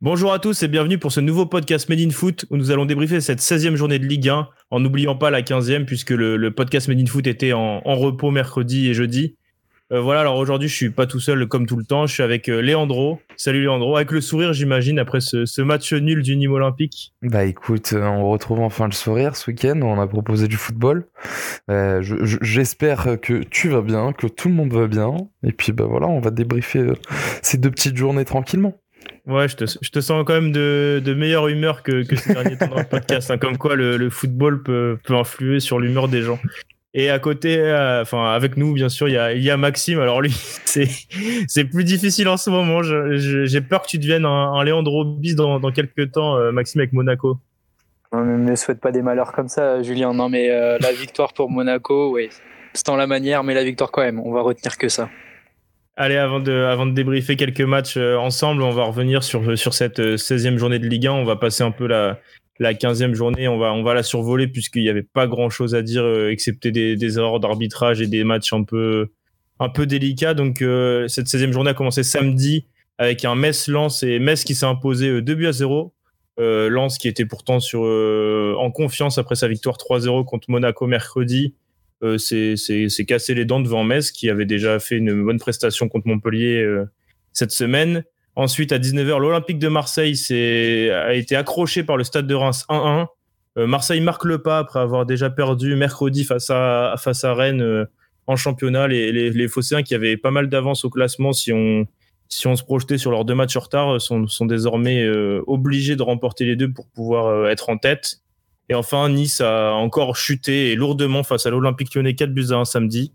Bonjour à tous et bienvenue pour ce nouveau podcast Made in Foot où nous allons débriefer cette 16e journée de Ligue 1 en n'oubliant pas la 15e puisque le, podcast Made in Foot était en, repos mercredi et jeudi. Euh, voilà, alors aujourd'hui je suis pas tout seul comme tout le temps, je suis avec euh, Léandro. Salut Léandro, avec le sourire j'imagine après ce, match nul du Nîmes Olympique. Bah écoute, euh, on retrouve enfin le sourire ce week-end, on a proposé du football. J'espère que tu vas bien, que tout le monde va bien. Et puis bah voilà, on va débriefer ces deux petites journées tranquillement. Ouais, je te, je te, sens quand même de, de meilleure humeur que, que ces derniers temps dans le podcast. Hein, comme quoi le, le, football peut, peut influer sur l'humeur des gens. Et à côté, euh, avec nous bien sûr, il y a, y a Maxime. Alors lui, c'est c'est plus difficile en ce moment. J'ai peur que tu deviennes un, un Leandro Bis dans, dans quelques temps, euh, Maxime avec Monaco. On ne souhaite pas des malheurs comme ça, Julien. Non, mais euh, la victoire pour Monaco, oui, c'est en la manière, mais la victoire quand même. On va retenir que ça. Allez, avant de, débriefer quelques matchs euh, ensemble, on va revenir sur, cette 16e euh, journée de Ligue 1. On va passer un peu la, la 15e journée. On va, la survoler puisqu'il n'y avait pas grand chose à dire, euh, excepté des, erreurs d'arbitrage et des matchs un peu, délicats. Donc, cette 16e journée a commencé samedi avec un Metz-Lens et Metz qui s'est imposé 2 buts à 0. Euh, Lens qui était pourtant en confiance après sa victoire 3-0 contre Monaco mercredi euh, c'est cassé les dents devant Metz, qui avait déjà fait une bonne prestation contre Montpellier euh, cette semaine. Ensuite, à 19h, l'Olympique de Marseille a été accroché par le Stade de Reims 1-1. Euh, Marseille marque le pas après avoir déjà perdu mercredi face à, face à Rennes en championnat. Les, les, les Phocéens qui avaient pas mal d'avance au classement, si on, si on se projetait sur leurs deux matchs en retard, sont, sont désormais obligés de remporter les deux pour pouvoir être en tête. Et enfin, Nice a encore chuté lourdement face à l'Olympique lyonnais 4 buts à 1 samedi.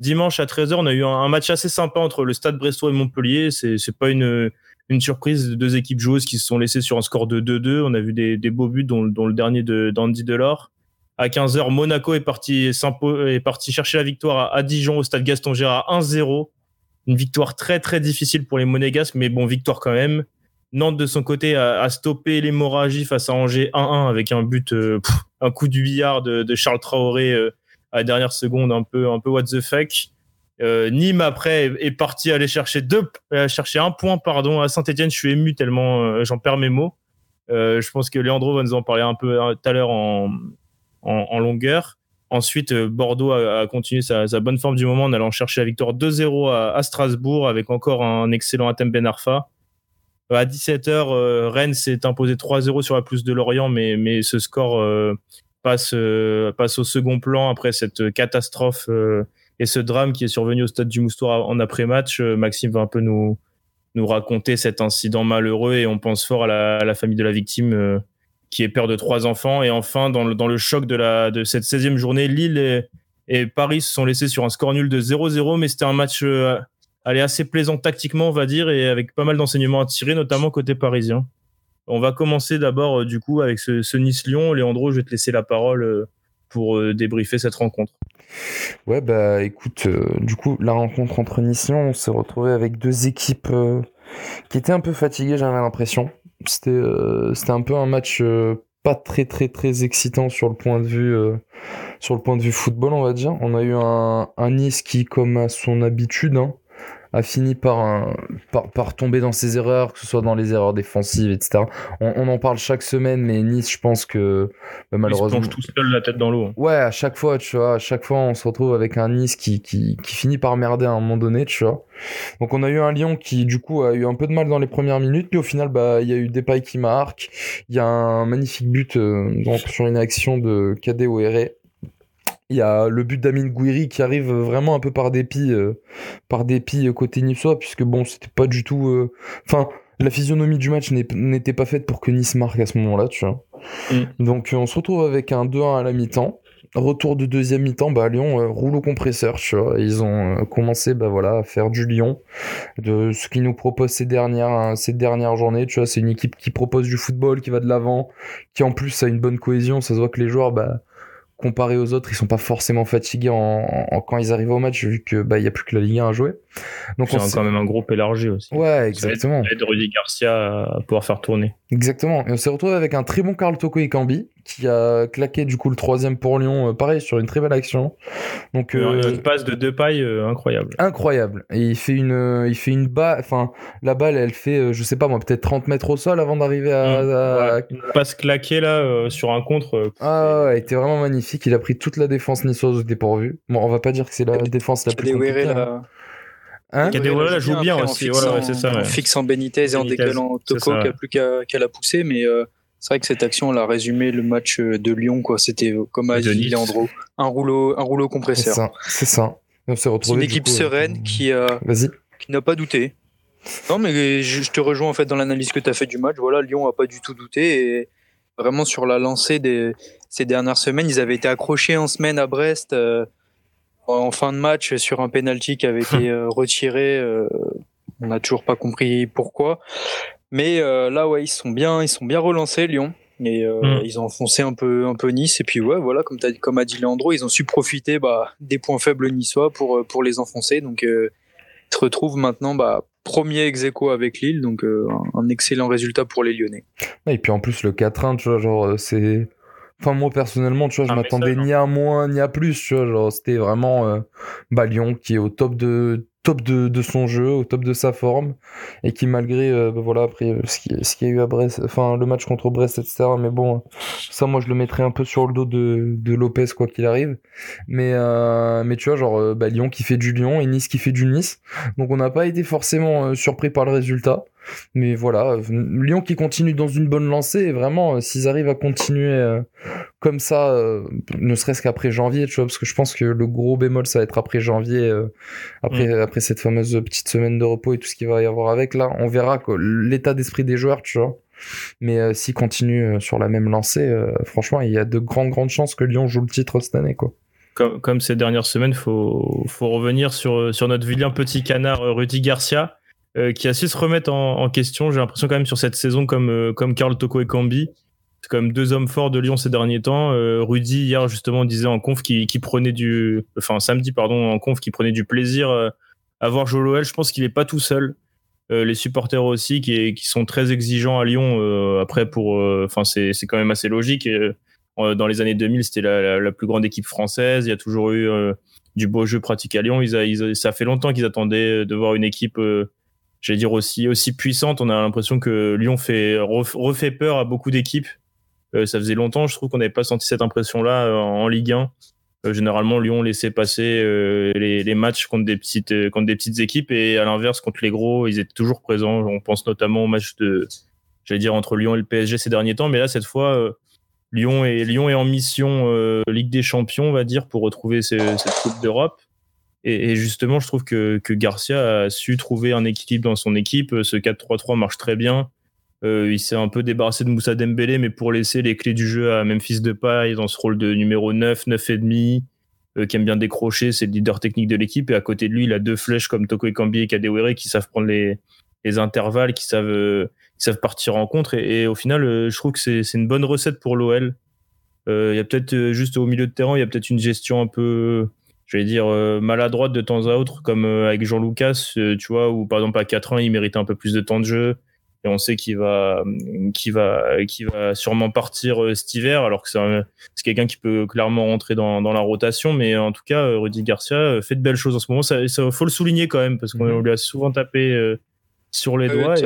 Dimanche à 13h, on a eu un, match assez sympa entre le Stade Brestois et Montpellier. C'est, c'est pas une, une surprise de deux équipes joueuses qui se sont laissées sur un score de 2-2. On a vu des, beaux buts, dont, le dernier de, d'Andy Delors. À 15h, Monaco est parti, chercher la victoire à, Dijon au Stade Gaston Gérard 1-0. Une victoire très très difficile pour les Monégasques, mais bon, victoire quand même. Nantes de son côté a, stoppé l'hémorragie face à Angers 1-1 avec un but, euh, un coup du billard de, Charles Traoré euh, à la dernière seconde, un peu, un peu what the fuck. Euh, Nîmes après est, parti aller chercher deux, chercher un point pardon à Saint-Etienne. Je suis ému tellement j'en perds mes mots. je pense que Leandro va nous en parler un peu tout à l'heure en, en, longueur. Ensuite, Bordeaux a, continué sa, bonne forme du moment en allant chercher la victoire 2-0 à, à, Strasbourg avec encore un excellent Atem Ben Arfa. À 17h, euh, Rennes s'est imposé 3-0 sur la plus de Lorient, mais, mais ce score euh, passe, euh, au second plan après cette catastrophe et ce drame qui est survenu au stade du Moustoir en après-match. Maxime va un peu nous, raconter cet incident malheureux et on pense fort à la, famille de la victime qui est père de trois enfants. Et enfin, dans le, dans le choc de, cette 16e journée, Lille et Paris se sont laissés sur un score nul de 0-0, mais c'était un match elle est assez plaisante tactiquement, on va dire, et avec pas mal d'enseignements à tirer, notamment côté parisien. On va commencer d'abord, euh, du coup, avec ce, Nice-Lyon. Léandro, je vais te laisser la parole euh, pour euh, débriefer cette rencontre. Ouais, bah écoute, du coup, la rencontre entre Nice-Lyon, on s'est retrouvé avec deux équipes qui étaient un peu fatiguées, j'avais l'impression. C'était un peu un match pas très très très excitant sur le point de vue sur le point de vue football on va dire on a eu un, un Nice qui comme à son habitude hein, a fini par, par, par, tomber dans ses erreurs, que ce soit dans les erreurs défensives, etc. On, en parle chaque semaine, mais Nice, je pense que bah, malheureusement. Il se tout seul la tête dans l'eau. Hein. Ouais, à chaque fois, tu vois, à chaque fois, on se retrouve avec un Nice qui, qui, qui finit par merder à un moment donné, tu vois. Donc on a eu un Lyon qui, du coup, a eu un peu de mal dans les premières minutes, mais au final, bah, il y a eu des pailles qui marquent. Il y a un magnifique but euh, donc, sur une action de Kadé il y a le but d'Amin Gouiri qui arrive vraiment un peu par dépit, euh, par dépit côté niçois, puisque bon, c'était pas du tout. Euh, enfin, la physionomie du match n'était pas faite pour que Nice marque à ce moment-là, tu vois. Mm. Donc on se retrouve avec un 2-1 à la mi-temps. Retour de deuxième mi-temps, bah Lyon euh, roule au compresseur, tu vois. Ils ont commencé, bah voilà, à faire du Lyon, de ce qu'ils nous proposent ces dernières, hein, ces dernières journées, tu vois. C'est une équipe qui propose du football, qui va de l'avant, qui en plus a une bonne cohésion. Ça se voit que les joueurs, bah comparé aux autres, ils sont pas forcément fatigués en, quand ils arrivent au match vu que bah il y a plus que la Ligue 1 à jouer. Donc c'est quand même un groupe élargi aussi. Ouais, exactement. Ça aide, Rudy Garcia à pouvoir faire tourner. Exactement. Et on s'est retrouvé avec un très bon Carl Toko Ekambi qui a claqué du coup le troisième pour Lyon, euh, pareil sur une très belle action. Donc euh, une passe de deux pailles euh, incroyable. Incroyable. Et il fait une, il fait une balle. Enfin, la balle, elle fait, je sais pas moi, peut-être 30 mètres au sol avant d'arriver à, mmh. Une passe claquée là sur un contre. ah, ouais, elle était vraiment magnifique. Il a pris toute la défense niçoise au dépourvu. Bon, on va pas dire que c'est la défense la plus compliquée. Hein la joue bien aussi. Voilà, c'est ça. En fixant Benitez et en décalant Toko qui a plus qu'à la pousser, mais euh, c'est vrai que cette action, elle a résumé le match euh, de Lyon, quoi. C'était, euh, comme a dit Leandro, un rouleau, un rouleau compresseur. C'est ça. C'est une équipe sereine qui, qui n'a pas douté. Non, mais je, te rejoins en fait dans l'analyse que tu as fait du match. Voilà, Lyon a pas du tout douté et vraiment sur la lancée des ces dernières semaines, ils avaient été accrochés en semaine à Brest en fin de match sur un penalty qui avait été euh, retiré. Euh, on n'a toujours pas compris pourquoi. Mais euh, là, ouais, ils sont bien, ils sont bien relancés, Lyon. Et mm. ils ont enfoncé un peu, un peu Nice. Et puis, ouais, voilà, comme, as, comme a dit Leandro, ils ont su profiter bah, des points faibles niçois pour, pour les enfoncer. Donc, ils se retrouvent maintenant bah, premier ex avec Lille. Donc, un, excellent résultat pour les Lyonnais. Et puis, en plus, le 4-1, tu vois, genre, c'est Enfin, moi, personnellement, tu vois, je m'attendais ni à moins ni à plus, tu vois. Genre, c'était vraiment euh, Balion qui est au top de, top de, de, son jeu, au top de sa forme, et qui, malgré, euh, bah, voilà, après, euh, ce qu'il ce qui y a eu à Brest, enfin, le match contre Brest, etc. Mais bon, ça, moi, je le mettrais un peu sur le dos de, de Lopez, quoi qu'il arrive. Mais, euh, mais tu vois, genre, bah, Lyon qui fait du Lyon et Nice qui fait du Nice. Donc, on n'a pas été forcément surpris par le résultat. Mais voilà, Lyon qui continue dans une bonne lancée, et vraiment, euh, s'ils arrivent à continuer euh, comme ça, euh, ne serait-ce qu'après janvier, tu vois, parce que je pense que le gros bémol, ça va être après janvier, après, mm. après cette fameuse petite semaine de repos et tout ce qu'il va y avoir avec, là, on verra l'état d'esprit des joueurs, tu vois. Mais s'ils continuent sur la même lancée, franchement, il y a de grandes, grandes chances que Lyon joue le titre cette année, quoi. Comme, comme ces dernières semaines, faut, faut revenir sur, sur notre vilain petit canard Rudy Garcia euh, qui a su se remettre en, question. J'ai l'impression quand même sur cette saison comme euh, comme Karl Toko et Cambi, c'est même deux hommes forts de Lyon ces derniers temps. Euh, Rudy hier justement disait en conf qui, prenait du, enfin samedi pardon en conf qui prenait du plaisir à voir Joël. Je pense qu'il est pas tout seul. les supporters aussi qui, sont très exigeants à Lyon. après pour, enfin c'est quand même assez logique. dans les années 2000 c'était la, la, plus grande équipe française. Il y a toujours eu du beau jeu pratique à Lyon. Ça fait longtemps qu'ils attendaient de voir une équipe j'allais dire aussi aussi puissante. On a l'impression que Lyon fait refait peur à beaucoup d'équipes. Euh, ça faisait longtemps, je trouve qu'on n'avait pas senti cette impression-là euh, en, Ligue 1. Euh, généralement, Lyon laissait passer les, les, matchs contre des petites contre des petites équipes et à l'inverse contre les gros, ils étaient toujours présents. On pense notamment au match de, j'allais dire entre Lyon et le PSG ces derniers temps, mais là cette fois. Lyon est, Lyon est en mission Ligue des Champions, on va dire, pour retrouver cette Coupe d'Europe. Et, justement, je trouve que, Garcia a su trouver un équilibre dans son équipe. Ce 4-3-3 marche très bien. Euh, il s'est un peu débarrassé de Moussa Dembélé, mais pour laisser les clés du jeu à Memphis Depay dans ce rôle de numéro 9, 9 et demi, euh, qui aime bien décrocher, c'est le leader technique de l'équipe. Et à côté de lui, il a deux flèches comme Toko Ekambi et Kadewere qui savent prendre les, les intervalles, qui savent, euh, qui savent partir en contre. Et, au final, je trouve que c'est une bonne recette pour l'OL. Il y a peut-être juste au milieu de terrain, il y a peut-être une gestion un peu je vais dire, euh, maladroite de temps à autre, comme euh, avec Jean Lucas, euh, tu vois, où par exemple à 4 ans, il méritait un peu plus de temps de jeu. Et on sait qu'il va, qu'il va, qu'il va sûrement partir cet hiver, alors que c'est quelqu'un qui peut clairement rentrer dans, dans, la rotation. Mais en tout cas, Rudy Garcia fait de belles choses en ce moment. Ça, ça faut le souligner quand même, parce qu'on mhm. lui a souvent tapé sur les doigts. Tu,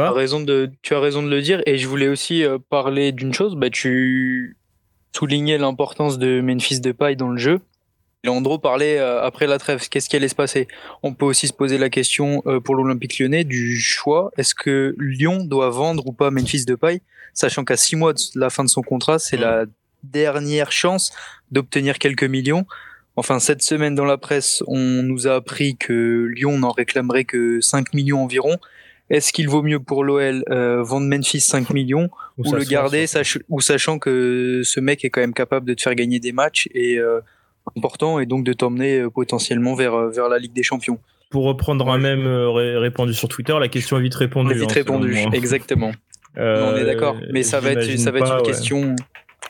as... raison de, tu as raison de le dire. Et je voulais aussi parler d'une chose. Bah, tu soulignais l'importance de Memphis Depay dans le jeu. Leandro parlait euh, après la trêve, qu'est-ce qui allait se passer? On peut aussi se poser la question euh, pour l'Olympique lyonnais du choix. Est-ce que Lyon doit vendre ou pas Memphis Depay, sachant qu'à six mois de la fin de son contrat, c'est la dernière chance d'obtenir quelques millions. Enfin, cette semaine dans la presse, on nous a appris que Lyon n'en réclamerait que 5 millions environ. Est-ce qu'il vaut mieux pour l'OL euh, vendre Memphis 5 millions ou, le garder, ou sachant que ce mec est quand même capable de te faire gagner des matchs et important et donc de t'emmener euh, potentiellement vers, euh, vers la Ligue des Champions. Pour reprendre un même euh, répondu sur Twitter, la question est vite répondue. Vite hein, répondu, exactement. on est d'accord, mais ça va être, ça va être une question.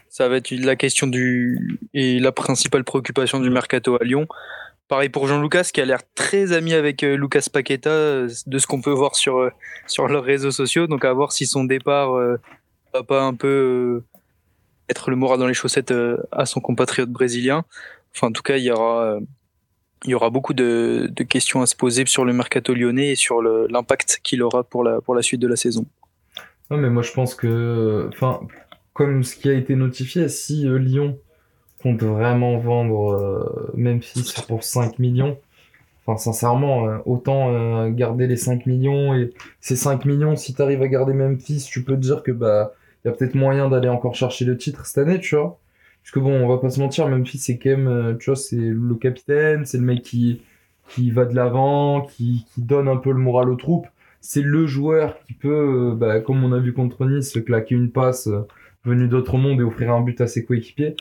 Ça va être la question du et la principale préoccupation du mercato à Lyon Pareil pour Jean Lucas qui a l'air très ami avec Lucas Paqueta de ce qu'on peut voir sur sur leurs réseaux sociaux. Donc à voir si son départ va pas un peu être le moral dans les chaussettes à son compatriote brésilien. Enfin en tout cas il y aura aura beaucoup de, questions à se poser sur le mercato lyonnais et sur l'impact qu'il aura pour la, suite de la saison. Non, mais moi je pense que, comme ce qui a été notifié, si euh, Lyon compte vraiment vendre euh, Memphis pour 5 millions, enfin sincèrement, euh, autant garder les 5 millions et ces 5 millions, si tu arrives à garder Memphis, tu peux te dire que bah il y a peut-être moyen d'aller encore chercher le titre cette année, tu vois. Parce que bon, on va pas se mentir, Memphis, c'est quand même, euh, tu vois, c'est le capitaine, c'est le mec qui, qui va de l'avant, qui, qui donne un peu le moral aux troupes. C'est le joueur qui peut, euh, bah, comme on a vu contre Nice, claquer une passe euh, venue d'autre monde et offrir un but à ses coéquipiers.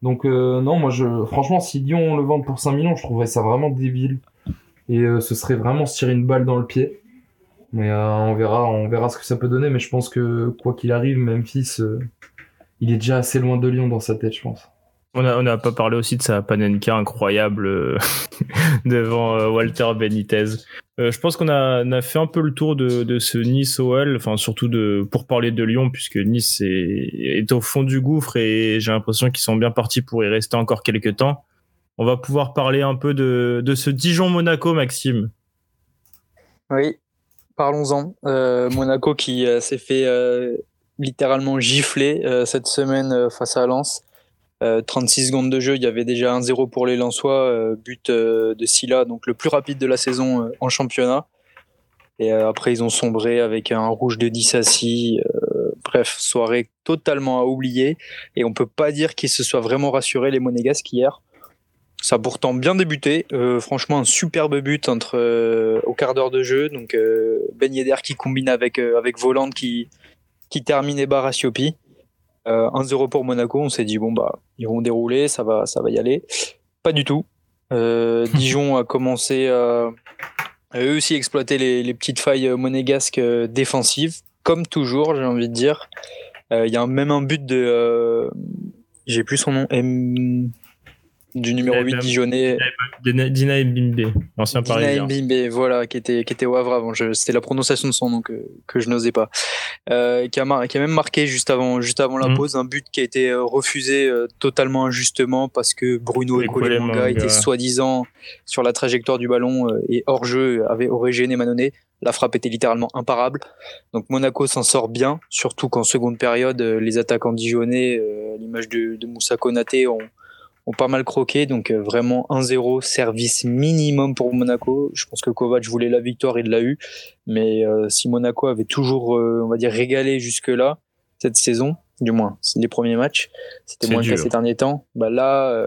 Donc non, moi je, franchement, si Lyon le vend pour 5 millions, je trouverais ça vraiment débile. Et ce serait vraiment se tirer une balle dans le pied. Mais on verra, on verra ce que ça peut donner. Mais je pense que quoi qu'il arrive, Memphis, il est déjà assez loin de Lyon dans sa tête, je pense. On n'a on a pas parlé aussi de sa panenka incroyable euh, devant euh, Walter Benitez. Euh, je pense qu'on a, a, fait un peu le tour de, de ce Nice OL, enfin surtout de pour parler de Lyon puisque Nice est, est au fond du gouffre et j'ai l'impression qu'ils sont bien partis pour y rester encore quelques temps. On va pouvoir parler un peu de, de ce Dijon-Monaco, Maxime. Oui, parlons-en. Monaco qui s'est fait littéralement giflé euh, cette semaine euh, face à Lens. 36 euh, secondes de jeu, il y avait déjà 1-0 pour les Lensois, but de Silla, donc le plus rapide de la saison en championnat. Et après, ils ont sombré avec un rouge de Dissassi. bref, soirée totalement à oublier. Et on peut pas dire qu'ils se soient vraiment rassurés, les Monégasques, hier. Ça a pourtant bien débuté. franchement, un superbe but entre au quart d'heure de jeu. Donc Ben Yedder qui combine avec avec Voland qui qui termine Ebar à 1-0 pour Monaco. On s'est dit, bon, bah, ils vont dérouler, ça va, ça va y aller. Pas du tout. Euh, Dijon a commencé à, eux aussi exploiter les, petites failles monégasques euh, défensives, comme toujours, j'ai envie de dire. Euh, il y a même un but de. j'ai plus son nom. M du numéro 8 Dijonais. Dina Mbimbe, ancien Parisien. Dina Mbimbe, voilà, qui était, qui était au Havre avant. C'était la prononciation de son nom que, que je n'osais pas. Euh, qui, a qui a même marqué juste avant, juste avant la mm. pause un but qui a été euh, refusé euh, totalement injustement parce que Bruno Ekolemanga était soi-disant sur la trajectoire du ballon et hors jeu avait, gêné Manonnet. La frappe était littéralement imparable. Donc Monaco s'en sort bien, surtout qu'en seconde période, les attaquants dijonnais, à l'image de, de Moussa Konaté, ont ont pas mal croqué. Donc euh, vraiment 1-0, service minimum pour Monaco. Je pense que Kovac voulait la victoire, il l'a eu. Mais euh, si Monaco avait toujours, euh, on va dire, régalé jusque-là, cette saison, du moins, les premiers matchs, c'était moins le cas ces derniers temps. Bah là,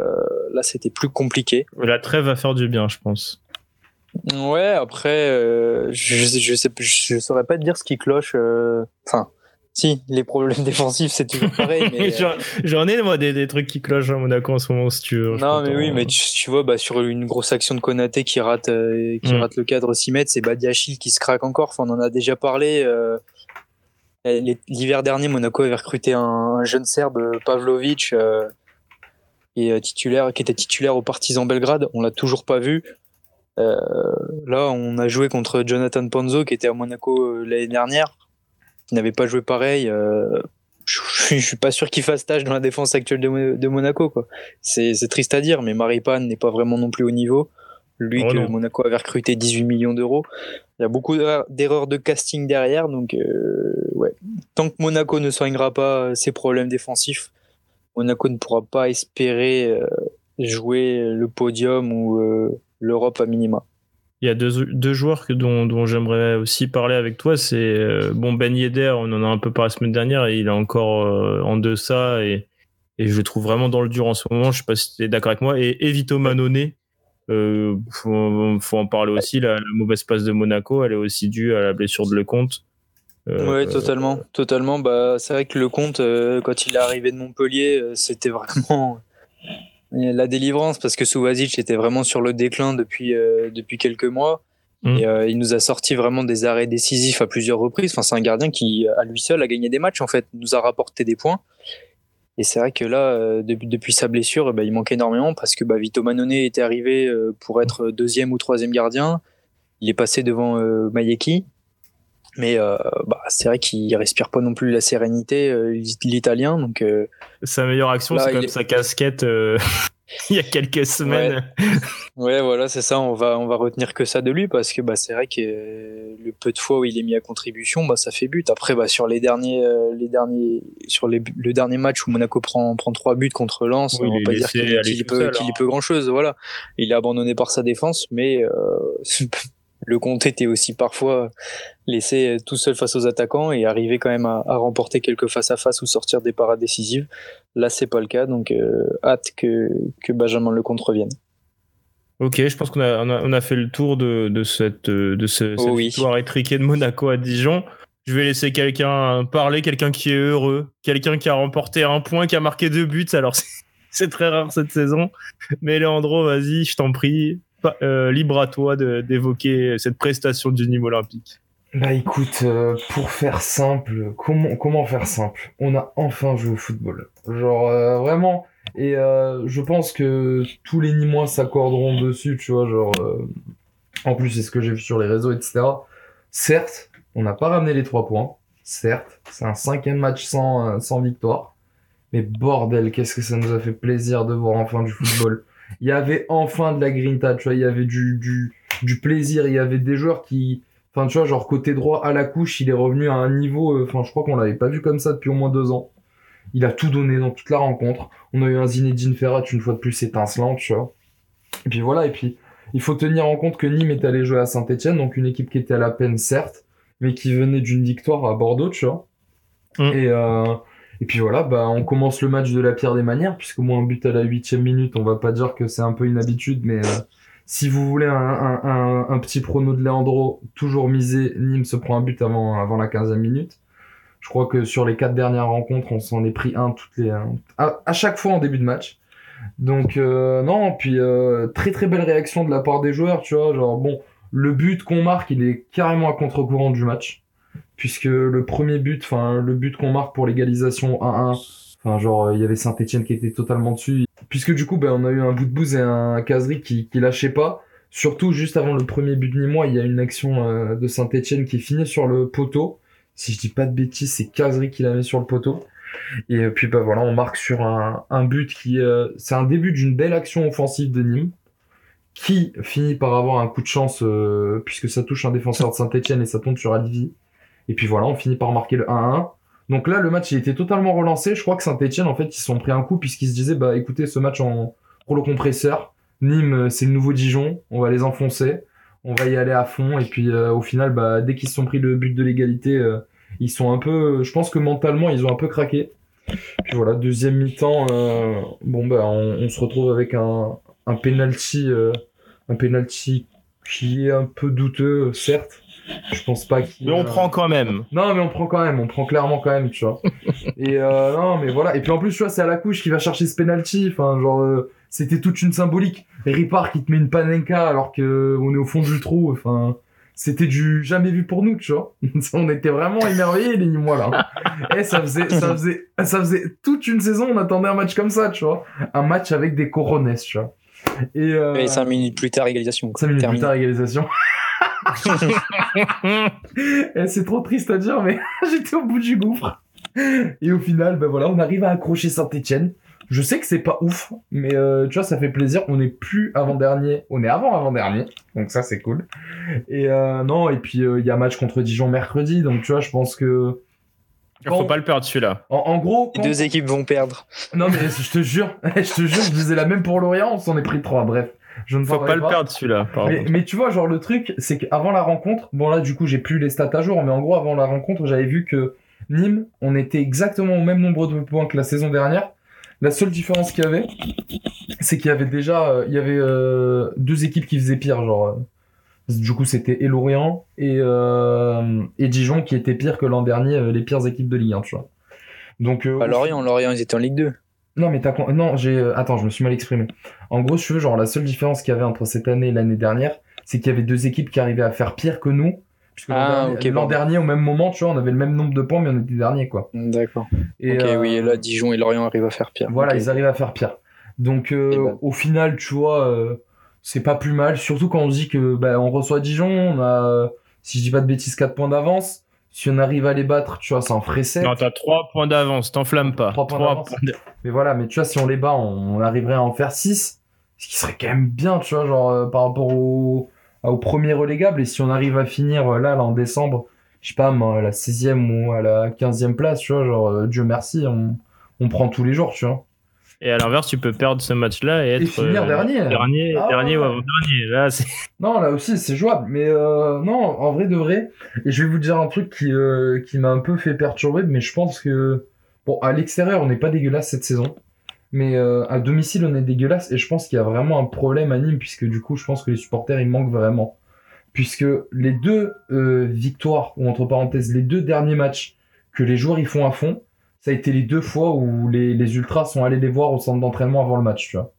là c'était plus compliqué. La trêve va faire du bien, je pense. Ouais, après, je, je, sais, je saurais pas te dire ce qui cloche. Enfin, si, les problèmes défensifs, c'est toujours pareil. Euh, j'en ai, moi, des, trucs qui clochent à Monaco en ce moment, si tu veux. Non, mais oui, mais tu, vois, bah, sur une grosse action de Konaté qui rate, euh, qui mm. rate le cadre 6 mètres, c'est Badiachil qui se craque encore. Enfin, on en a déjà parlé. Euh, l'hiver dernier, Monaco avait recruté un, jeune Serbe, Pavlovic, et, titulaire, qui était titulaire au Partizan Belgrade. On l'a toujours pas vu. là, on a joué contre Jonathan Panzo, qui était à Monaco l'année dernière qui n'avait pas joué pareil. Euh, je, suis pas sûr qu'il fasse tâche dans la défense actuelle de, Monaco. Quoi. C'est, triste à dire, mais Maripane n'est pas vraiment non plus au niveau. Lui oh que Monaco avait recruté 18 millions d'euros. Il y a beaucoup d'erreurs de casting derrière, donc euh, ouais. Tant que Monaco ne soignera pas ses problèmes défensifs, Monaco ne pourra pas espérer euh, jouer le podium ou l'Europe à minima. Il y a deux, deux joueurs que, dont, dont j'aimerais aussi parler avec toi. C'est euh, bon Ben Yedder, on en a un peu parlé la semaine dernière, et il est encore euh, en deçà et, et je le trouve vraiment dans le dur en ce moment. Je sais pas si tu es d'accord avec moi. Et Evito Manone, euh, faut, faut, en parler aussi. La, mauvaise passe de Monaco, elle est aussi due à la blessure de Lecomte. Oui, totalement, totalement. Bah, c'est vrai que Lecomte, quand il est arrivé de Montpellier, c'était vraiment la délivrance parce que Suvazic était vraiment sur le déclin depuis euh, depuis quelques mois mm. et euh, il nous a sorti vraiment des arrêts décisifs à plusieurs reprises. Enfin, c'est un gardien qui à lui seul a gagné des matchs en fait, nous a rapporté des points. Et c'est vrai que là, depuis, depuis, sa blessure, bah, il manque énormément parce que bah, Vito Manone était arrivé pour être deuxième ou troisième gardien. Il est passé devant Mayeki. Mais bah, c'est vrai qu'il respire pas non plus la sérénité, l'italien. Donc, sa meilleure action, c'est comme sa casquette. il y a quelques semaines. Ouais, voilà, c'est ça. On va, on va retenir que ça de lui parce que bah, c'est vrai que le peu de fois où il est mis à contribution, bah, ça fait but. Après, bah, sur les derniers, euh, les derniers, sur les, le dernier match où Monaco prend, prend trois buts contre Lens, on va pas dire qu'il peut, qu'il peut grand chose. Voilà, il est abandonné par sa défense, mais euh, le compte était aussi parfois laissé tout seul face aux attaquants et arriver quand même à, remporter quelques face à face ou sortir des parades décisives. Là, c'est pas le cas, donc euh, hâte que, que Benjamin Lecomte revienne. Ok, je pense qu'on a, on a, fait le tour de, de cette, de ce, cette oh victoire étriquée de Monaco à Dijon. Je vais laisser quelqu'un parler, quelqu'un qui est heureux, quelqu'un qui a remporté un point, qui a marqué deux buts. Alors, c'est très rare cette saison. Mais Leandro, vas-y, je t'en prie, euh, libre à toi d'évoquer cette prestation du Nîmes olympique. Bah écoute, euh, pour faire simple, comment, comment faire simple? On a enfin joué au football. Genre euh, vraiment, et je pense que tous les Nîmois s'accorderont dessus, tu vois, genre... en plus, c'est ce que j'ai vu sur les réseaux, etc. Certes, on n'a pas ramené les trois points. Certes, c'est un cinquième match sans, sans victoire. Mais bordel, qu'est-ce que ça nous a fait plaisir de voir enfin du football il y avait enfin de la grinta, tu vois, il y avait du, du, du plaisir, il y avait des joueurs qui, enfin, tu vois, genre côté droit à la couche, il est revenu à un niveau, euh, enfin, je crois qu'on l'avait pas vu comme ça depuis au moins deux ans. Il a tout donné dans toute la rencontre. On a eu un Zinedine Ferrat une fois de plus étincelant, tu vois. Et puis voilà, et puis il faut tenir en compte que Nîmes est allé jouer à Saint-Etienne, donc une équipe qui était à la peine, certes, mais qui venait d'une victoire à Bordeaux, tu vois. Mm. Et, euh, et puis voilà, bah, on commence le match de la pire des manières, puisque moi, un but à la huitième minute, on va pas dire que c'est un peu une habitude, mais euh, si vous voulez un, un, un, petit prono de Leandro, toujours misé, Nîmes se prend un but avant, avant la quinzième minute. Je crois que sur les quatre dernières rencontres, on s'en est pris un toutes les, à, à, chaque fois en début de match. Donc euh, non, puis euh, très très belle réaction de la part des joueurs, tu vois, genre bon, le but qu'on marque, il est carrément à contre-courant du match puisque le premier but, enfin le but qu'on marque pour l'égalisation 1-1, enfin genre il y avait Saint-Etienne qui était totalement dessus, puisque du coup ben, on a eu un bout de bouse et un caserie qui, qui lâchait pas. Surtout juste avant le premier but de moi, il y a une action euh, de Saint-Etienne qui finit sur le poteau. Si je dis pas de bêtises, c'est Casery qui la met sur le poteau. Et euh, puis bah voilà, on marque sur un, un but qui euh, c'est un début d'une belle action offensive de Nîmes qui finit par avoir un coup de chance puisque ça touche un défenseur de Saint-Etienne et ça tombe sur Alivi et puis voilà, on finit par marquer le 1-1. Donc là, le match il était totalement relancé. Je crois que Saint-Etienne, en fait, ils se sont pris un coup puisqu'ils se disaient, bah écoutez, ce match en le compresseur, Nîmes, euh, c'est le nouveau Dijon, on va les enfoncer, on va y aller à fond. Et puis euh, au final, bah, dès qu'ils se sont pris le but de l'égalité, euh, ils sont un peu, je pense que mentalement, ils ont un peu craqué. Puis voilà, deuxième mi-temps, bon bah on, on, se retrouve avec un, un penalty, un penalty qui est un peu douteux, certes je pense pas qu'il. Mais on prend quand même. Non, mais on prend quand même. On prend clairement quand même, tu vois. et euh, non, mais voilà. Et puis en plus, tu vois, c'est à la couche qui va chercher ce penalty. Enfin, genre, euh, c'était toute une symbolique. Ripard qui te met une panenka alors que on est au fond du trou. Enfin, c'était du jamais vu pour nous, tu vois. on était vraiment émerveillés, les moi là. et ça faisait, ça faisait, ça faisait toute une saison. On attendait un match comme ça, tu vois. Un match avec des coronesses, tu vois. Et, euh... et 5 minutes plus tard, égalisation. 5 minutes plus tard, égalisation. Eh, c'est trop triste à dire, mais j'étais au bout du gouffre. Et au final, ben voilà, on arrive à accrocher Saint-Etienne. Je sais que c'est pas ouf, mais euh, tu vois, ça fait plaisir. On est plus avant-dernier, on est avant-avant-dernier, donc ça c'est cool. Et euh, non, et puis euh, il y a match contre Dijon mercredi, donc tu vois, je pense que. Faut pas le perdre celui-là. En, gros. Les deux équipes vont perdre. Non mais je te jure, je te jure, je faisais la même pour Lorient, on s'en est pris trois, bref. Je ne faut pas, le perdre celui-là. Mais, tu vois, genre le truc, c'est qu'avant la rencontre, bon là du coup j'ai plus les stats à jour, mais en gros avant la rencontre, j'avais vu que Nîmes, on était exactement au même nombre de points que la saison dernière. La seule différence qu'il y avait, c'est qu'il y avait déjà, euh, il y avait euh, deux équipes qui faisaient pire, genre. Euh, du coup, c'était et Lorient et, et Dijon qui étaient pires que l'an dernier, les pires équipes de Ligue 1, tu vois. Donc, bah, Lorient, Lorient, ils étaient en Ligue 2. Non, mais t'as non, j'ai euh, attends, je me suis mal exprimé. En gros, je veux genre la seule différence qu'il y avait entre cette année et l'année dernière, c'est qu'il y avait deux équipes qui arrivaient à faire pire que nous, ah, l'an dernier, au même moment, tu vois, on avait le même nombre de points, mais on était dernier, quoi. D'accord. Et ok, oui, et là, Dijon et Lorient arrivent à faire pire. Voilà, ils arrivent à faire pire. Donc, ben. au final, tu vois, c'est pas plus mal, surtout quand on dit que bah, on reçoit Dijon, on a, si je dis pas de bêtises, 4 points d'avance. Si on arrive à les battre, tu vois, ça en ferait 7. Non, t'as 3 points d'avance, t'enflamme pas. 3 points Mais voilà, mais tu vois, si on les bat, on, arriverait à en faire 6. Ce qui serait quand même bien, tu vois, genre euh, par rapport au, au premier relégable. Et si on arrive à finir euh, là, là en décembre, je sais pas, à la 16e ou à la 15e place, tu vois, genre, euh, Dieu merci, on, on prend tous les jours, tu vois. Et à l'inverse, tu peux perdre ce match-là et être. finir euh, dernier. Dernier, ah dernier ou avant-dernier. Là, non, là aussi, c'est jouable. Mais euh, non, en vrai de vrai. Et je vais vous dire un truc qui, euh, qui m'a un peu fait perturber, mais je pense que. Bon, à l'extérieur, on n'est pas dégueulasse cette saison. Mais à domicile, on est dégueulasse. Et je pense qu'il y a vraiment un problème à Nîmes, puisque du coup, je pense que les supporters, ils manquent vraiment. Puisque les deux victoires, ou entre parenthèses, les deux derniers matchs que les joueurs ils font à fond, ça a été les deux fois où les, les ultras sont allés les voir au centre d'entraînement avant le match, tu vois.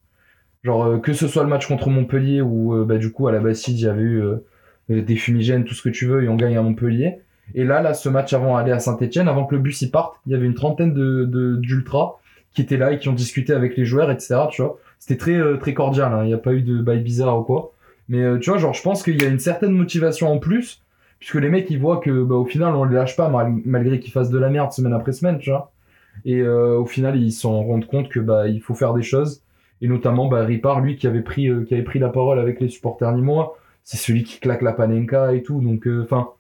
Genre, euh, que ce soit le match contre Montpellier où, euh, bah, du coup, à la Bastide, il y avait eu euh, des fumigènes, tout ce que tu veux, et on gagne à Montpellier. Et là, là, ce match avant d'aller à Saint-Etienne, avant que le bus y parte, il y avait une trentaine de, d'ultras qui étaient là et qui ont discuté avec les joueurs, etc., tu vois. C'était très, très cordial, hein. il n'y a pas eu de bail bizarre ou quoi. Mais, tu vois, genre, je pense qu'il y a une certaine motivation en plus, puisque les mecs, ils voient que, bah, au final, on les lâche pas, malgré qu'ils fassent de la merde semaine après semaine, tu vois. Et euh, au final, ils s'en rendent compte que bah il faut faire des choses. Et notamment, bah, Ripard, lui, qui avait pris, euh, qui avait pris la parole avec les supporters nîmois, c'est celui qui claque la panenka et tout. Donc, euh, enfin,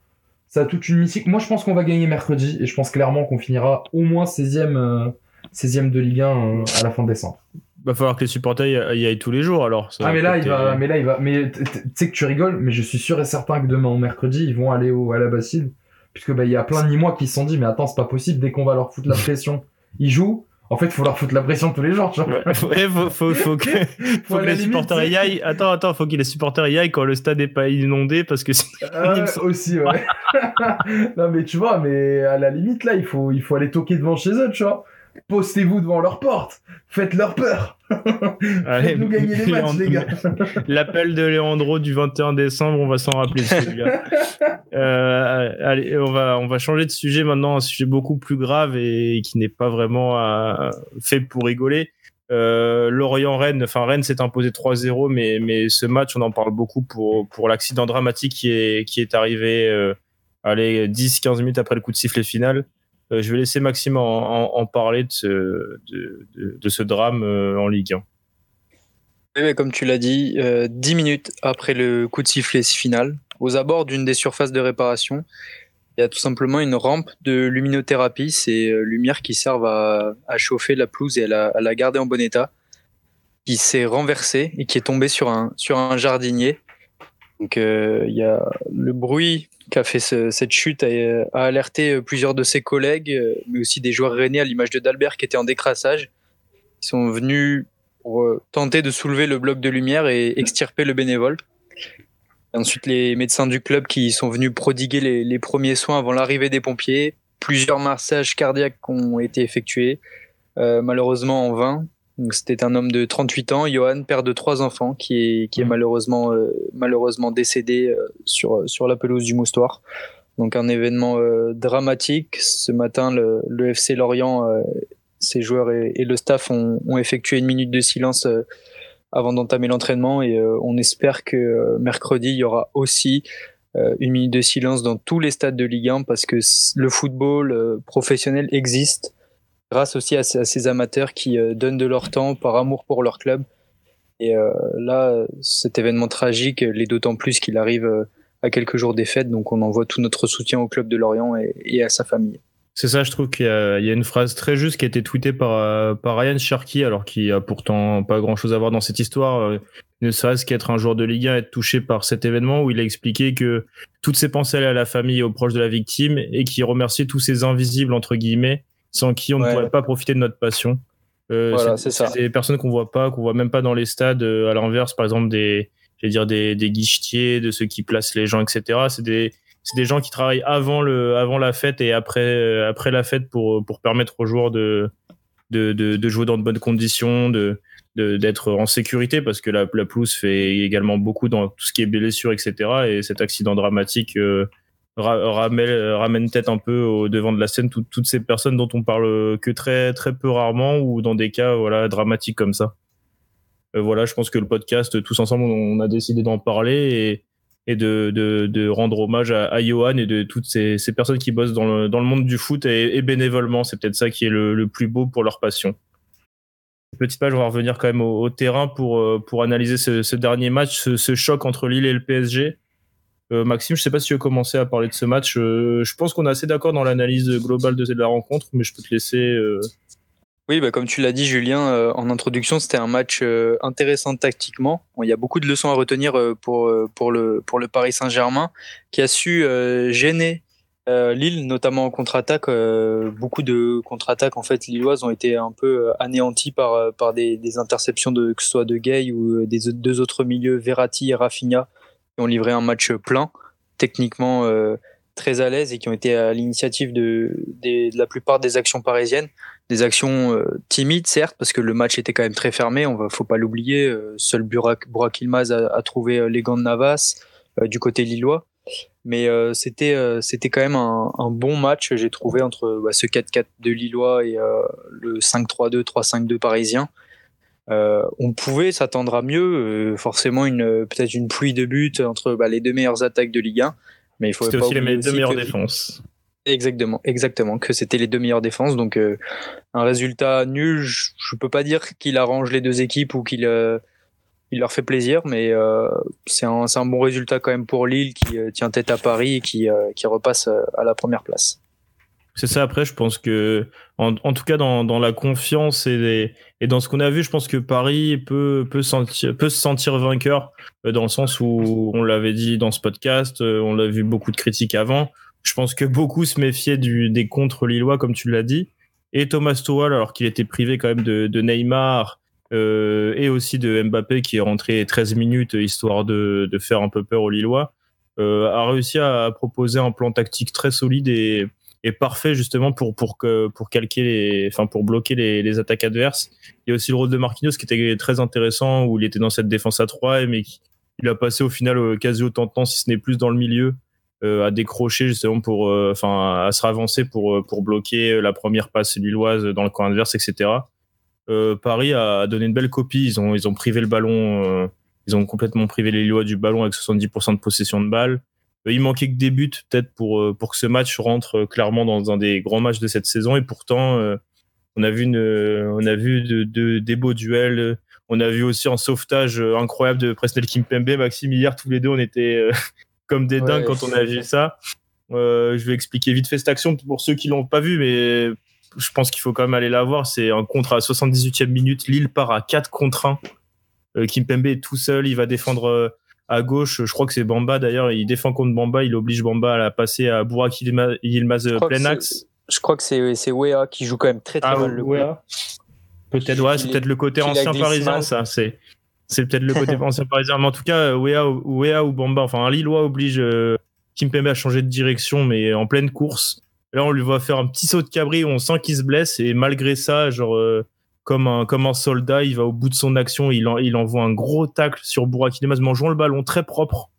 ça a toute une mystique. Moi, je pense qu'on va gagner mercredi et je pense clairement qu'on finira au moins 16e, 16e de Ligue 1 à la fin décembre. Va falloir que les supporters y aillent tous les jours alors. ah mais là il va, mais là il va, mais tu sais que tu rigoles, mais je suis sûr et certain que demain mercredi ils vont aller au à la Bastille puisque bah il y a plein de Nîmois qui se sont dit mais attends c'est pas possible dès qu'on va leur foutre la pression ils jouent. En fait, il faut leur foutre la pression tous les jours, tu vois. faut, faut, que, faut que les supporters y aillent. Attends, attends, faut que les supporters y aillent quand le stade n'est pas inondé parce que c'est euh, aussi, ouais. non, mais tu vois, mais à la limite, là, il faut, il faut aller toquer devant chez eux, tu vois postez-vous devant leur porte, faites leur peur. Faites-nous gagner les matchs, les gars. L'appel de Leandro du 21 décembre, on va s'en rappeler celui-là. Euh, allez, on va, on va changer de sujet maintenant, un sujet beaucoup plus grave et qui n'est pas vraiment euh, fait pour rigoler. Euh, Lorient-Rennes, enfin Rennes s'est imposé 3-0, mais, mais ce match, on en parle beaucoup pour, pour l'accident dramatique qui est, qui est arrivé euh, 10-15 minutes après le coup de sifflet final. Euh, je vais laisser Maxime en, parler de ce, drame euh, en Ligue 1. comme tu l'as dit, euh, 10 minutes après le coup de sifflet final, aux abords d'une des surfaces de réparation, il y a tout simplement une rampe de luminothérapie, ces lumières qui servent à, chauffer la pelouse et à la, à la garder en bon état, qui s'est renversée et qui est tombée sur un, sur un jardinier. Donc il y a le bruit qui a fait cette chute a, alerté euh, plusieurs de ses collègues, euh, mais aussi des joueurs rennais à l'image de Dalbert qui était en décrassage. Ils sont venus pour euh, tenter de soulever le bloc de lumière et extirper le bénévole. ensuite, les médecins du club qui sont venus prodiguer les, premiers soins avant l'arrivée des pompiers. Plusieurs massages cardiaques ont été effectués, malheureusement en vain. C'était un homme de 38 ans, Johan, père de trois enfants, qui est, qui est mmh. malheureusement, euh, malheureusement décédé euh, sur, sur la pelouse du Moustoir. Donc un événement euh, dramatique. Ce matin, le, le FC Lorient, ses joueurs et, et, le staff ont, ont, effectué une minute de silence avant d'entamer l'entraînement et on espère que mercredi, il y aura aussi une minute de silence dans tous les stades de Ligue 1 parce que le football professionnel existe grâce aussi à, ces amateurs qui euh, donnent de leur temps par amour pour leur club. Et euh, là, cet événement tragique l'est d'autant plus qu'il arrive euh, à quelques jours des fêtes, donc on envoie tout notre soutien au club de Lorient et, à sa famille. C'est ça, je trouve qu'il y, a une phrase très juste qui a été tweetée par, Ryan Sharkey, alors qu'il a pourtant pas grand chose à voir dans cette histoire, ne serait-ce qu'être un joueur de Ligue 1, être touché par cet événement où il a expliqué que toutes ses pensées allaient à la famille et aux proches de la victime et qu'il remerciait tous ces invisibles, entre guillemets, sans qui on ne pourrait pas profiter de notre passion. Euh, c'est des personnes qu'on voit pas, qu'on voit même pas dans les stades. Euh, à l'inverse, par exemple, des, dire des, des guichetiers, de ceux qui placent les gens, etc. C'est des, des gens qui travaillent avant le, avant la fête et après, euh, après la fête pour, pour permettre aux joueurs de, de, de, jouer dans de bonnes conditions, de, d'être en sécurité parce que la, la pelouse fait également beaucoup dans tout ce qui est blessure, etc. Et cet accident dramatique ramène, ramène tête un peu au devant de la scène toutes ces personnes dont on parle que très très peu rarement ou dans des cas voilà dramatiques comme ça. voilà, je pense que le podcast tous ensemble on a décidé d'en parler et, de, rendre hommage à, à, Johan et de toutes ces, personnes qui bossent dans le, dans le monde du foot et, bénévolement. C'est peut-être ça qui est le, plus beau pour leur passion. Petite page, on va revenir quand même au, terrain pour, euh, pour analyser ce, ce dernier match, ce, ce, choc entre Lille et le PSG. Euh, Maxime, je sais pas si tu veux commencer à parler de ce match. Euh, je pense qu'on est assez d'accord dans l'analyse globale de la rencontre, mais je peux te laisser. Euh, oui, bah, comme tu l'as dit, Julien, en introduction, c'était un match intéressant tactiquement. Il y a beaucoup de leçons à retenir pour, pour, le, pour le Paris Saint-Germain, qui a su gêner Lille, notamment en contre-attaque. beaucoup de contre-attaques en fait lilloises ont été un peu anéanties par, par des, des interceptions de que ce soit de Gay ou des deux autres milieux, Verratti et Rafinha qui ont livré un match plein, techniquement euh, très à l'aise et qui ont été à l'initiative de, de, la plupart des actions parisiennes. Des actions euh, timides, certes, parce que le match était quand même très fermé, on va, faut pas l'oublier. Euh, seul Burak, Burak Ilmaz a, a, trouvé les gants de Navas du côté lillois. Mais c'était c'était quand même un, un bon match, j'ai trouvé, entre bah, ce 4-4 de Lillois et le 5-3-2, 3-5-2 parisien. Euh, on pouvait s'attendre à mieux, euh, forcément une peut-être une pluie de buts entre bah, les deux meilleures attaques de Ligue 1, mais il faut aussi les deux meilleures défenses. Exactement, exactement, que c'était les deux meilleures défenses. Donc euh, un résultat nul, je, ne peux pas dire qu'il arrange les deux équipes ou qu'il il leur fait plaisir, mais c'est un, un, bon résultat quand même pour Lille qui tient tête à Paris et qui, qui repasse à la première place. C'est ça. Après, je pense que, en, tout cas, dans, la confiance et, dans ce qu'on a vu, je pense que Paris peut, peut, sentir, se sentir vainqueur euh, dans le sens où on l'avait dit dans ce podcast, euh, on l'a vu beaucoup de critiques avant. Je pense que beaucoup se méfiaient des contre lillois, comme tu l'as dit. Et Thomas Tuchel, alors qu'il était privé quand même de, de Neymar euh, et aussi de Mbappé qui est rentré 13 minutes histoire de, de faire un peu peur aux Lillois, euh, a réussi à proposer un plan tactique très solide et est parfait justement pour pour que pour calquer enfin pour bloquer les, attaques adverses. Il y a aussi le rôle de Marquinhos qui était très intéressant où il était dans cette défense à 3 mais il a passé au final euh, quasi autant de temps si ce n'est plus dans le milieu euh, à décrocher justement pour euh, enfin à se ravancer pour pour bloquer la première passe lilloise dans le camp adverse etc. Paris a donné une belle copie, ils ont ils ont privé le ballon ils ont complètement privé les Lillois du ballon avec 70% de possession de balle. Euh, il manquait que des buts peut-être pour euh, pour que ce match rentre euh, clairement dans un des grands matchs de cette saison. Et pourtant on a vu une, on a vu de, de, des beaux duels. On a vu aussi un sauvetage incroyable de Presnel Kimpembe. Maxime hier tous les deux on était comme des dingues quand on a vu ça. je vais expliquer vite fait cette action pour ceux qui l'ont pas vu mais je pense qu'il faut quand même aller la voir. C'est un contre à 78e minute. Lille part à 4 contre 1 Kimpembe est tout seul. Il va défendre à gauche, je crois que c'est Bamba d'ailleurs, il défend contre Bamba, il oblige Bamba à la passer à Bourak Yilmaz plein axe. Je crois que c'est Wea qui joue quand même très très ah, mal le Wea. Peut-être ouais, c'est peut-être le côté ancien parisien ça, c'est c'est peut-être le côté ancien parisien mais en tout cas Wea, Wea ou Bamba, enfin un Lillois oblige euh, Kimpembe à changer de direction mais en pleine course. Là on lui voit faire un petit saut de cabri, on sent qu'il se blesse et malgré ça, genre euh, comme un, comme un soldat, il va au bout de son action, il, il envoie un gros tacle sur Burak Yilmaz, mais en jouant le ballon très propre.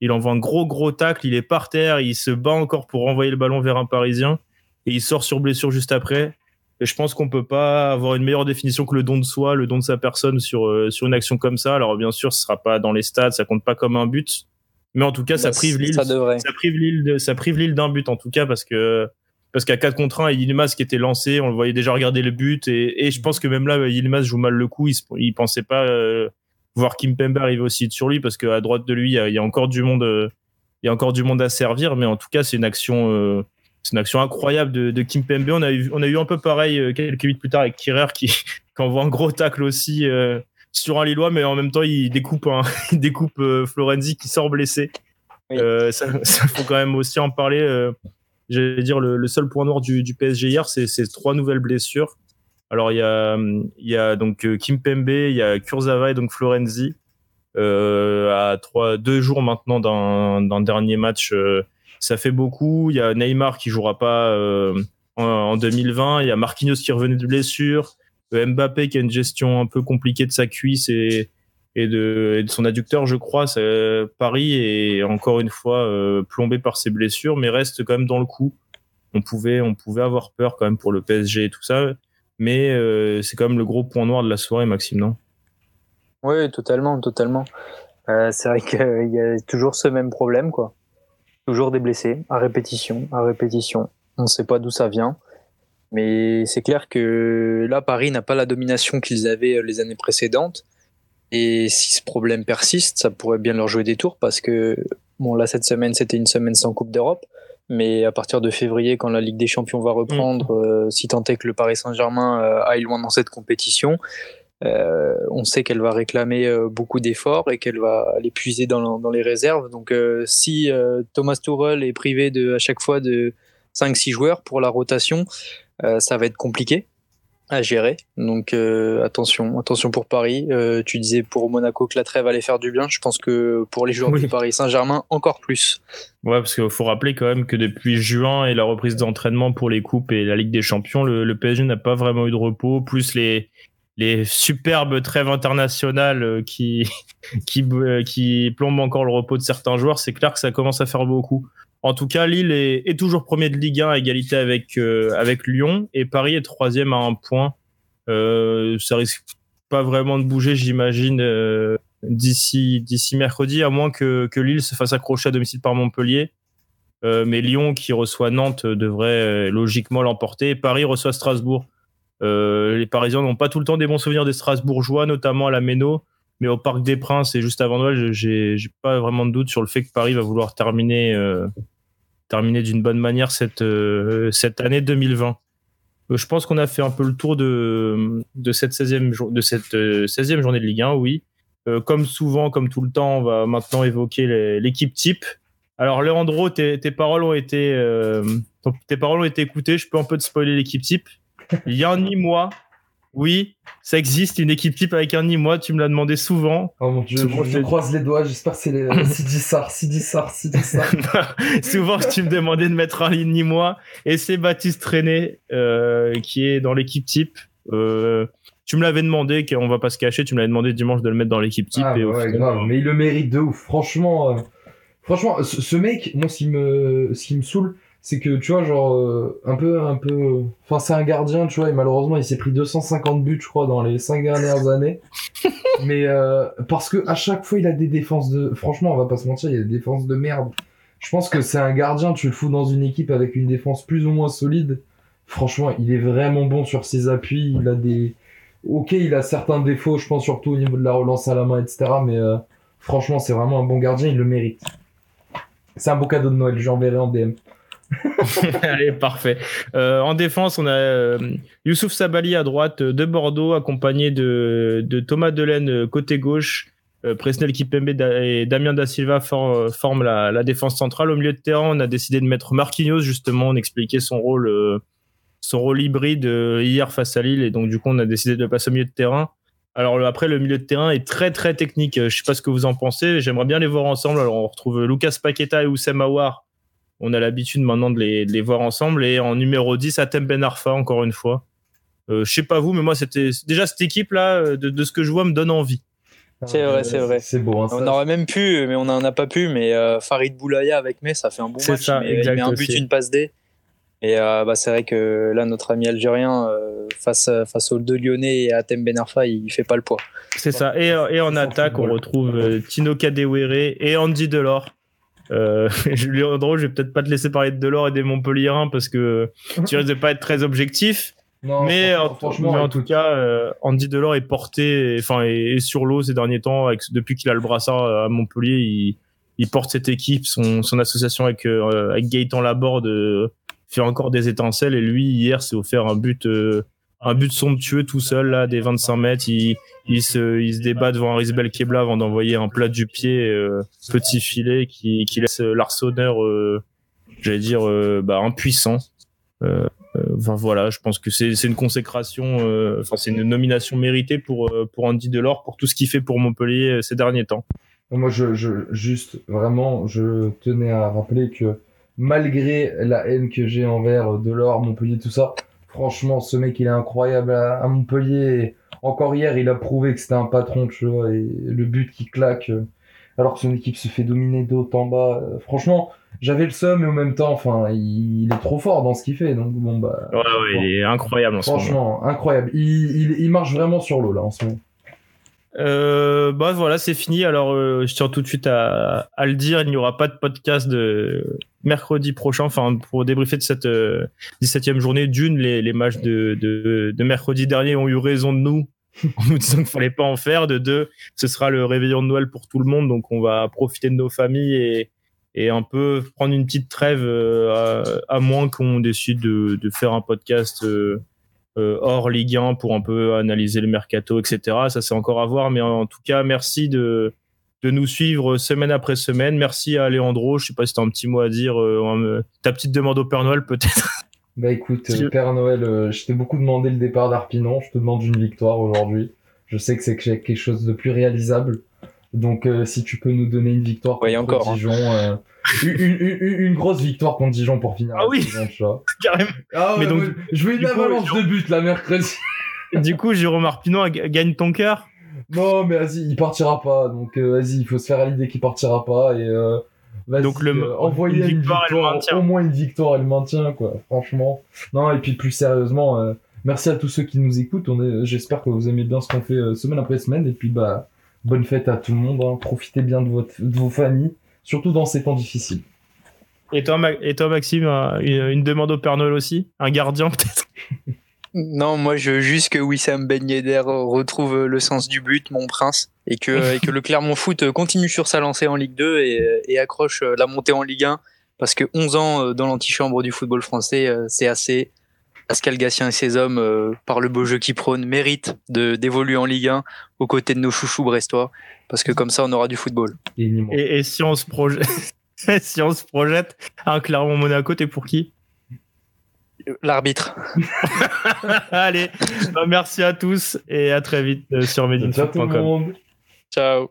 Il envoie un gros gros tacle, il est par terre, il se bat encore pour renvoyer le ballon vers un Parisien et il sort sur blessure juste après. Et je pense qu'on peut pas avoir une meilleure définition que le don de soi, le don de sa personne sur euh, sur une action comme ça. Alors bien sûr, ce sera pas dans les stades, ça compte pas comme un but, mais en tout cas, ça bah, prive Lille, ça, ça prive Lille, ça prive Lille d'un but en tout cas parce que parce qu'à 4 contre 1, Yilmaz qui était lancé, on le voyait déjà regarder le but et, et je pense que même là, Yilmaz joue mal le coup, il, il pensait pas euh, voir Kim Pembe arriver aussi sur lui parce qu'à droite de lui, il y, a, il y, a, encore du monde, euh, il y a encore du monde à servir, mais en tout cas, c'est une action, euh, c'est une action incroyable de, de Kim Pembe. On a eu, on a eu un peu pareil quelques minutes plus tard avec Kirer qui, qui envoie un gros tacle aussi sur un Lillois, mais en même temps, il découpe, il découpe Florenzi qui sort blessé. ça, ça faut quand même aussi en parler j'allais dire le, seul point noir du, PSG hier, c'est ces trois nouvelles blessures. Alors il y a, donc euh, Kim Pembe, il y a Kurzawa et donc Florenzi euh, à deux jours maintenant d'un dernier match. Euh, ça fait beaucoup. Il y a Neymar qui jouera pas en, en, 2020. Il y a Marquinhos qui revenait de blessure. Mbappé qui a une gestion un peu compliquée de sa cuisse et, et de, son adducteur, je crois. Paris est encore une fois plombé par ses blessures, mais reste quand même dans le coup. On pouvait, on pouvait avoir peur quand même pour le PSG et tout ça, mais c'est quand même le gros point noir de la soirée, Maxime, non? Oui, totalement, totalement. c'est vrai qu'il y a toujours ce même problème, quoi. Toujours des blessés, à répétition, à répétition. On ne sait pas d'où ça vient. Mais c'est clair que là, Paris n'a pas la domination qu'ils avaient euh, les années précédentes. Et si ce problème persiste, ça pourrait bien leur jouer des tours parce que, bon, là, cette semaine, c'était une semaine sans Coupe d'Europe. Mais à partir de février, quand la Ligue des Champions va reprendre, mm. euh, si tant est que le Paris Saint-Germain euh, aille loin dans cette compétition, euh, on sait qu'elle va réclamer beaucoup d'efforts et qu'elle va l'épuiser dans, dans, les réserves. Donc, si Thomas Tuchel est privé de, à chaque fois de 5-6 joueurs pour la rotation, ça va être compliqué à gérer. Donc, attention, attention pour Paris. tu disais pour Monaco que la trêve allait faire du bien. Je pense que pour les joueurs de Paris Saint-Germain, encore plus. Ouais, parce qu'il faut rappeler quand même que depuis juin et la reprise d'entraînement pour les coupes et la Ligue des Champions, le, le PSG n'a pas vraiment eu de repos. Plus les les superbes trêves internationales euh, qui, qui, euh, qui plombent encore le repos de certains joueurs, c'est clair que ça commence à faire beaucoup. En tout cas, Lille est, toujours premier de Ligue 1 à égalité avec, euh, avec Lyon et Paris est troisième à un point. Euh, ça risque pas vraiment de bouger, j'imagine, d'ici d'ici mercredi, à moins que, que Lille se fasse accrocher à domicile par Montpellier. mais Lyon, qui reçoit Nantes, devrait logiquement l'emporter. Paris reçoit Strasbourg. Euh, les Parisiens n'ont pas tout le temps des bons souvenirs des Strasbourgeois, notamment à la Méno, mais au Parc des Princes et juste avant Noël, j'ai pas vraiment de doute sur le fait que Paris va vouloir terminer, euh, terminer d'une bonne manière cette, euh, cette année 2020. je pense qu'on a fait un peu le tour de, de cette 16e, de cette 16e journée de Ligue 1, oui. comme souvent, comme tout le temps, on va maintenant évoquer l'équipe type. Alors, Leandro, tes, tes paroles ont été, tes paroles ont été écoutées. Je peux un peu te spoiler l'équipe type. Il y a un Nîmois. Oui, ça existe une équipe type avec un Nîmois. Tu me l'as demandé souvent. Oh mon dieu, je, croise les doigts. J'espère que c'est les Sidi Sar, Sidi Sar, Sidi Sar. souvent, tu me demandais de mettre un Nîmois. Et c'est Baptiste René euh, qui est dans l'équipe type. Euh, tu me l'avais demandé, qu'on va pas se cacher. Tu me l'avais demandé dimanche de le mettre dans l'équipe type. Ah, ouais, grave. Mais il le mérite de ouf. Franchement, euh, franchement, ce, mec, moi, ce qui me, ce qui me saoule, c'est que tu vois genre euh, un peu un peu enfin c'est un gardien tu vois et malheureusement il s'est pris 250 buts je crois dans les cinq dernières années. Mais euh, parce que à chaque fois il a des défenses de franchement on va pas se mentir il a des défenses de merde. Je pense que c'est un gardien tu le fous dans une équipe avec une défense plus ou moins solide. Franchement il est vraiment bon sur ses appuis il a des ok il a certains défauts je pense surtout au niveau de la relance à la main etc mais euh, franchement c'est vraiment un bon gardien il le mérite. C'est un beau cadeau de Noël j'enverrai en DM Allez, parfait. Euh, en défense, on a euh, Youssouf Sabali à droite de Bordeaux, accompagné de, Thomas Delaine euh, côté gauche. Presnel Kipembe et Damien Da Silva forment la, défense centrale. Au milieu de terrain, on a décidé de mettre Marquinhos, justement, on expliquait son rôle, son rôle hybride hier face à Lille. Et donc, du coup, on a décidé de passer au milieu de terrain. Alors après, le milieu de terrain est très très technique. Je sais pas ce que vous en pensez. J'aimerais bien les voir ensemble. Alors on retrouve Lucas Paqueta et Oussem Aouar on a l'habitude maintenant de les, voir ensemble. Et en numéro 10, Atem Ben Arfa, encore une fois. Euh, je sais pas vous, mais moi, c'était déjà cette équipe-là, euh, de, ce que je vois, me donne envie. C'est vrai, c'est vrai. C'est beau. Hein, on aurait même pu, mais on n'en a pas pu. Mais euh, Farid Boulaya avec Metz, ça fait un bon match. Ça, il met un but, une passe D. Et bah, c'est vrai que là, notre ami algérien, face, face aux deux Lyonnais et à Atem Ben Arfa, il fait pas le poids. C'est ça. Et, et en attaque, on retrouve Tino Kadewere et Andy Delors. Euh, je vais peut-être pas te laisser parler de Delors et des Montpellierins parce que tu risques de pas être très objectif. mais, franchement, en, tout cas, euh, Andy Delors est porté, enfin, est, sur l'eau ces derniers temps. Avec, depuis qu'il a le brassard à Montpellier, il, il porte cette équipe. Son, son association avec, euh, avec Gaëtan Laborde euh, fait encore des étincelles. Et lui, hier, s'est offert un but euh, un but somptueux tout seul là des 25 mètres il, il se il se débat devant Arisbel Kebla avant d'envoyer un plat du pied euh, petit filet qui, qui laisse l'arseneur euh, j'allais dire euh, bah, impuissant. Enfin voilà je pense que c'est une consécration enfin c'est une nomination méritée pour pour Andy Delors pour tout ce qu'il fait pour Montpellier ces derniers temps. Moi je, je juste vraiment je tenais à rappeler que malgré la haine que j'ai envers Delors Montpellier tout ça Franchement, ce mec, il est incroyable à, Montpellier. encore hier, il a prouvé que c'était un patron, tu vois, et le but qui claque, euh, alors que son équipe se fait dominer haut en bas. Euh, franchement, j'avais le seum, mais en même temps, enfin, il, est trop fort dans ce qu'il fait. Donc bon, bah. Ouais, ouais, il est incroyable en ce moment. Franchement, incroyable. Il, il, marche vraiment sur l'eau là en ce moment. Euh, bah voilà, c'est fini. Alors, euh, je tiens tout de suite à, à le dire, il n'y aura pas de podcast de mercredi prochain, enfin pour débriefer de cette 17e journée. D'une, les, les matchs de, de, de mercredi dernier ont eu raison de nous en nous disant qu'il fallait pas en faire. De deux, ce sera le réveillon de Noël pour tout le monde, donc on va profiter de nos familles et, et un peu prendre une petite trêve euh, à, moins qu'on décide de, de, faire un podcast euh, euh, hors Ligue 1 pour un peu analyser le mercato, etc. Ça c'est encore à voir, mais en, tout cas merci de de nous suivre semaine après semaine. Merci à Léandro. Je sais pas si tu as un petit mot à dire. ta petite demande au Père Noël peut-être. Bah écoute, euh, Père Noël, euh, je t'ai beaucoup demandé le départ d'Arpinon, je te demande une victoire aujourd'hui. Je sais que c'est quelque chose de plus réalisable. Donc euh, si tu peux nous donner une victoire contre encore, hein. Dijon, une, grosse victoire contre Dijon pour finir. Ah oui, carrément. Ah Mais donc, je veux une avalanche de but la mercredi. du coup, Jérôme Arpinon gagne ton cœur Non, mais vas-y, il partira pas. Donc vas-y, il faut se faire à l'idée qu'il partira pas et donc le euh, envoyer une victoire, au moins une victoire, elle maintient quoi. Franchement. Non et puis plus sérieusement, euh, merci à tous ceux qui nous écoutent. On est, j'espère que vous aimez bien ce qu'on fait euh, semaine après semaine et puis bah bonne fête à tout le monde. Hein. Profitez bien de votre, de vos familles, surtout dans ces temps difficiles. Et toi, et toi Maxime, une, une demande au Père Noël aussi, un gardien peut-être? Non, moi je veux juste que Wissam Ben Yedder retrouve le sens du but, mon prince, et que, et que le Clermont Foot continue sur sa lancée en Ligue 2 et, et accroche la montée en Ligue 1, parce que 11 ans dans l'antichambre du football français, c'est assez. Pascal Gatien et ses hommes, par le beau jeu qui prône, méritent de d'évoluer en Ligue 1 aux côtés de nos chouchous brestois, parce que comme ça on aura du football. Et, et si on se projette, si on se projette, un Monaco, t'es pour qui? L'arbitre. Allez, bah, merci à tous et à très vite euh, sur medinfoot.com. Ciao.